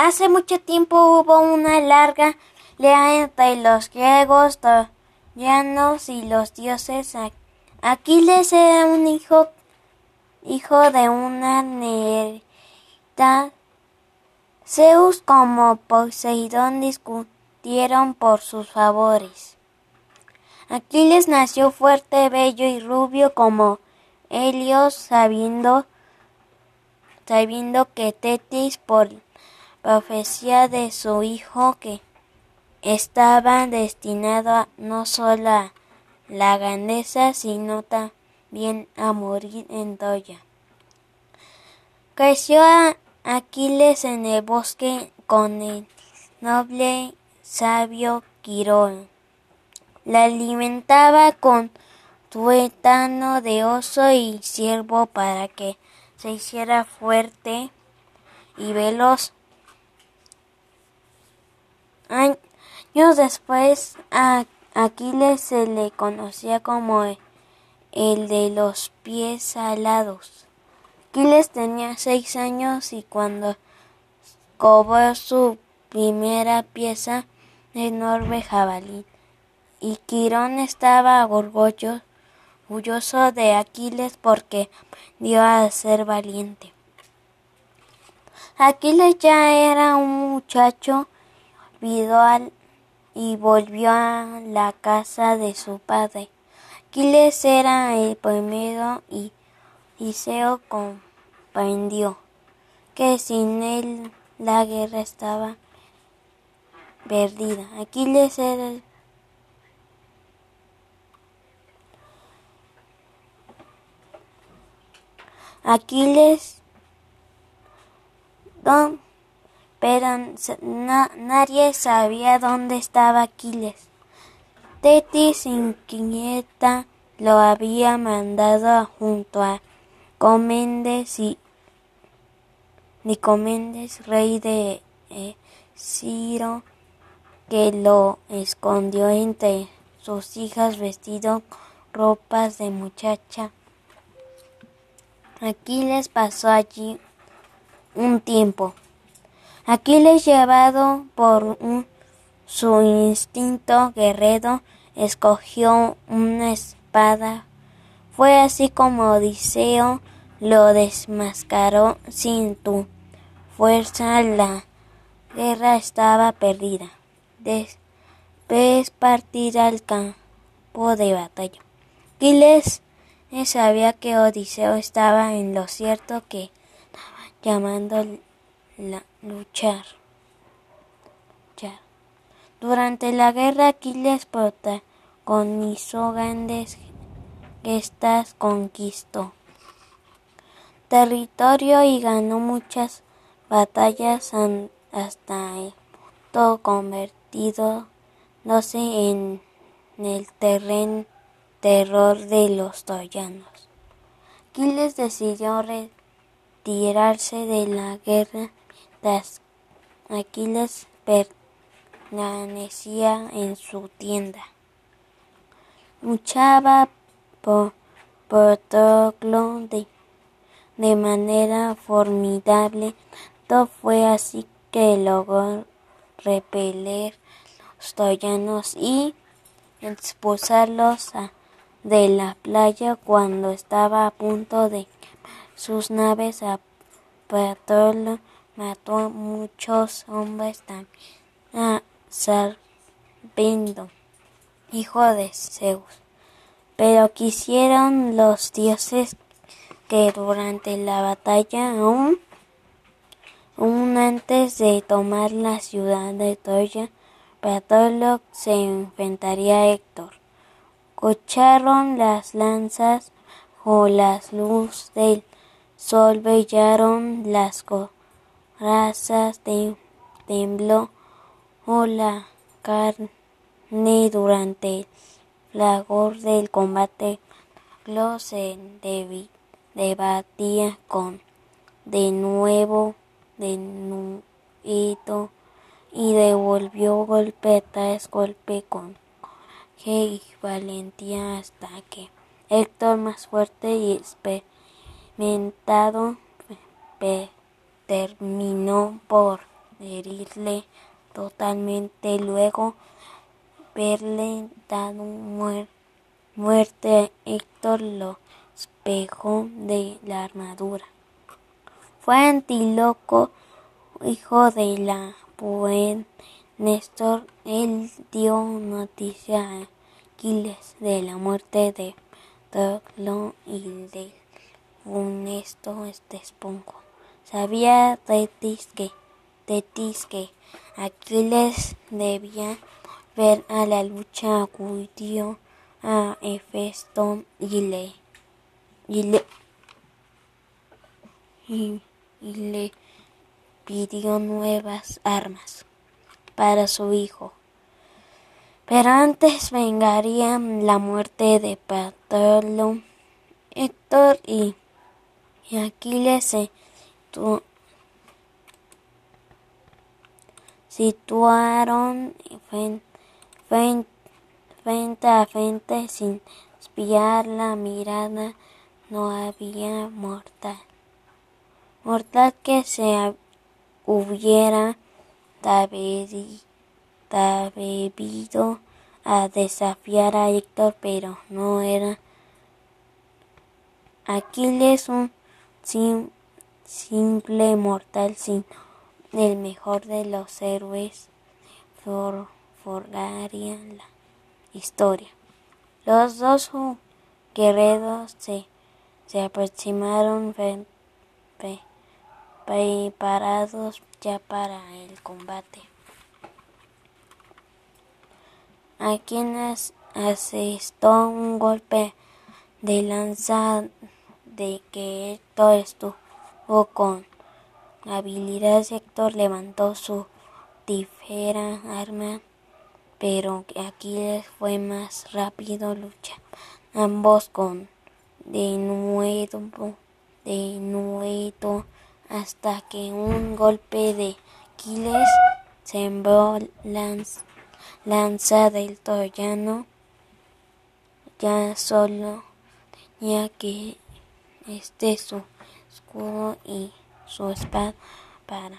Hace mucho tiempo hubo una larga pelea entre los griegos, troyanos y los dioses. Aquiles era un hijo, hijo de una nerita. Zeus como Poseidón discutieron por sus favores. Aquiles nació fuerte, bello y rubio como Helios, sabiendo, sabiendo que Tetis, por profecía de su hijo, que estaba destinado a, no solo a la grandeza, sino también a morir en Troya. Creció Aquiles en el bosque con el noble sabio Quirón la alimentaba con tuétano de oso y ciervo para que se hiciera fuerte y veloz. Años después a Aquiles se le conocía como el de los pies alados. Aquiles tenía seis años y cuando cobró su primera pieza de enorme jabalí y Quirón estaba orgulloso de Aquiles porque dio a ser valiente. Aquiles ya era un muchacho al y volvió a la casa de su padre. Aquiles era el primero y Iseo comprendió que sin él la guerra estaba perdida. Aquiles era el Aquiles, don, pero nadie sabía dónde estaba Aquiles. Tetis inquieta lo había mandado junto a Comendes y Nicomendes, rey de eh, Ciro, que lo escondió entre sus hijas vestido ropas de muchacha Aquiles pasó allí un tiempo. Aquiles, llevado por su instinto guerrero, escogió una espada. Fue así como Odiseo lo desmascaró sin tu fuerza. La guerra estaba perdida. Después partir al campo de batalla. Aquiles sabía que Odiseo estaba en lo cierto que llamando luchar. Durante la guerra Aquiles protagonizó grandes gestas, conquistó territorio y ganó muchas batallas hasta todo convertido no sé en el terreno terror de los troyanos. Aquiles decidió retirarse de la guerra Aquiles permanecía en su tienda. Luchaba por Patroclo de, de manera formidable. Todo fue así que logró repeler los troyanos y expulsarlos a de la playa cuando estaba a punto de sus naves a Patrolo mató a muchos hombres también a Sarpendo, hijo de Zeus. Pero quisieron los dioses que durante la batalla aún, aún antes de tomar la ciudad de Troya, Patrolo se enfrentaría a Héctor Cocharon las lanzas, o las luz del sol brillaron las corazas, tembló o la carne durante el flagor del combate. Lo se debatía con de nuevo de nuevo y devolvió golpe tras golpe con y valentía hasta que Héctor, más fuerte y experimentado, terminó por herirle totalmente. Luego verle dado muerte, Héctor lo despejó de la armadura. Fue Antíloco, hijo de la buen Néstor, él dio noticia a Aquiles de la muerte de Toclo y del funesto esponjo. Sabía Tetis que, Tetis que Aquiles debía ver a la lucha, acudió a Hefesto y le, y le, y, le pidió nuevas armas para su hijo. Pero antes vengaría la muerte de Patrolo, Héctor y, y Aquiles se situaron frente a frente sin espiar la mirada. No había mortal. Mortal que se hubiera bebido a desafiar a Héctor, pero no era Aquiles un simple mortal, sino el mejor de los héroes for, la historia. Los dos guerreros se, se aproximaron preparados ya para el combate. A quienes asestó un golpe de lanza de que Héctor estuvo con habilidad. Héctor levantó su tifera arma, pero Aquiles fue más rápido lucha. Ambos con de nuevo, hasta que un golpe de Aquiles sembró lanza, lanza del troyano. Ya solo tenía que este su y su espada para,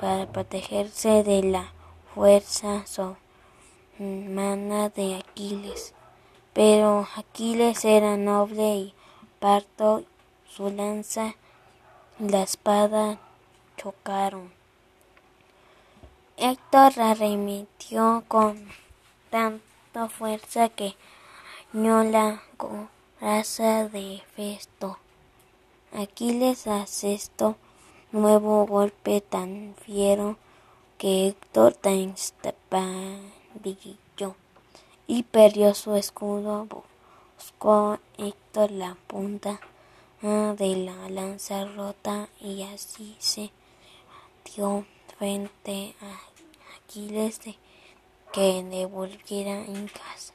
para protegerse de la fuerza sobrehumana de Aquiles. Pero Aquiles era noble y parto su lanza y la espada chocaron. Héctor arremetió con tanta fuerza que no la coraza de Festo. Aquiles asestó nuevo golpe tan fiero que Héctor tan brilló y perdió su escudo. Buscó Héctor la punta de la lanza rota y así se dio frente a Aquiles de que devolviera en casa.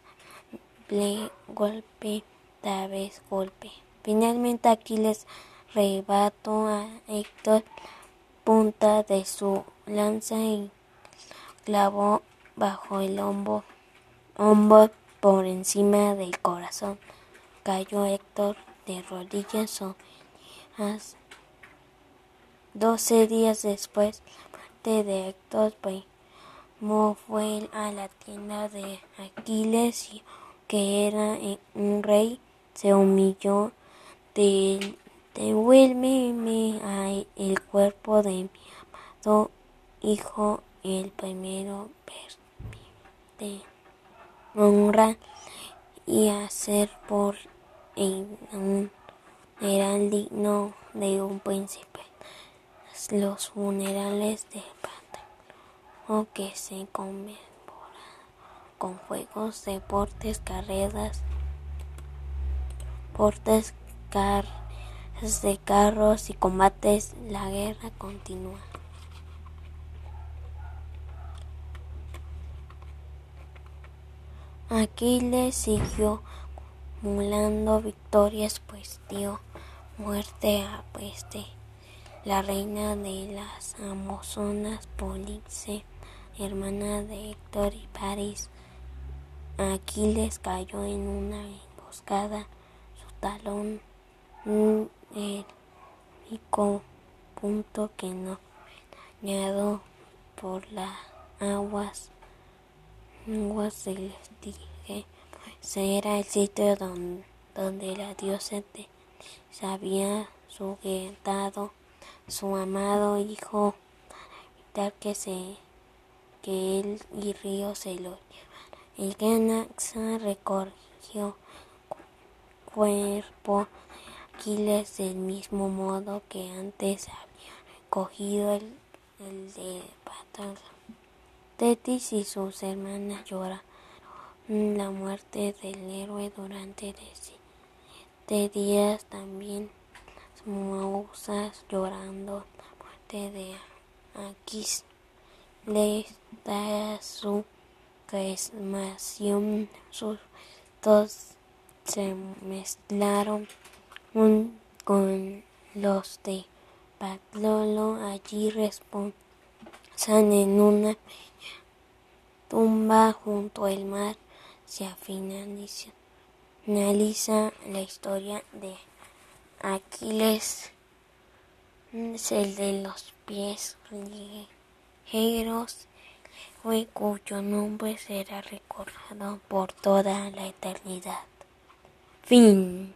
golpe, tal vez golpe. Finalmente Aquiles rebató a Héctor punta de su lanza y clavó bajo el hombro, por encima del corazón. Cayó Héctor de rodillas Doce días después, de Héctor fue a la tienda de Aquiles, que era un rey, se humilló Devuélveme a el cuerpo de mi amado hijo, el primero de honra y hacer por un funeral digno de un príncipe. Los funerales de o que se conmemoran con juegos, deportes, carreras, deportes, de carros y combates, la guerra continúa. Aquiles siguió acumulando victorias, pues dio muerte a Peste, la reina de las Amazonas, Police, hermana de Héctor y París. Aquiles cayó en una emboscada, su talón el único punto que no dañado por las aguas, aguas del Estige, pues era el sitio donde, donde la diosa se había sujetado su amado hijo tal que se que él y Río se lo llevaran. El Ganaxa recorrió cuerpo Aquiles del mismo modo que antes había recogido el, el de Patroclo. Tetis y sus hermanas lloraron la muerte del héroe durante siete días también musas llorando la muerte de Aquis les da su cremación sus dos se mezclaron con los de Patlolo allí reposan en una tumba junto al mar se finaliza, la historia de Aquiles es el de los pies ligeros cuyo nombre será recordado por toda la eternidad. Fin.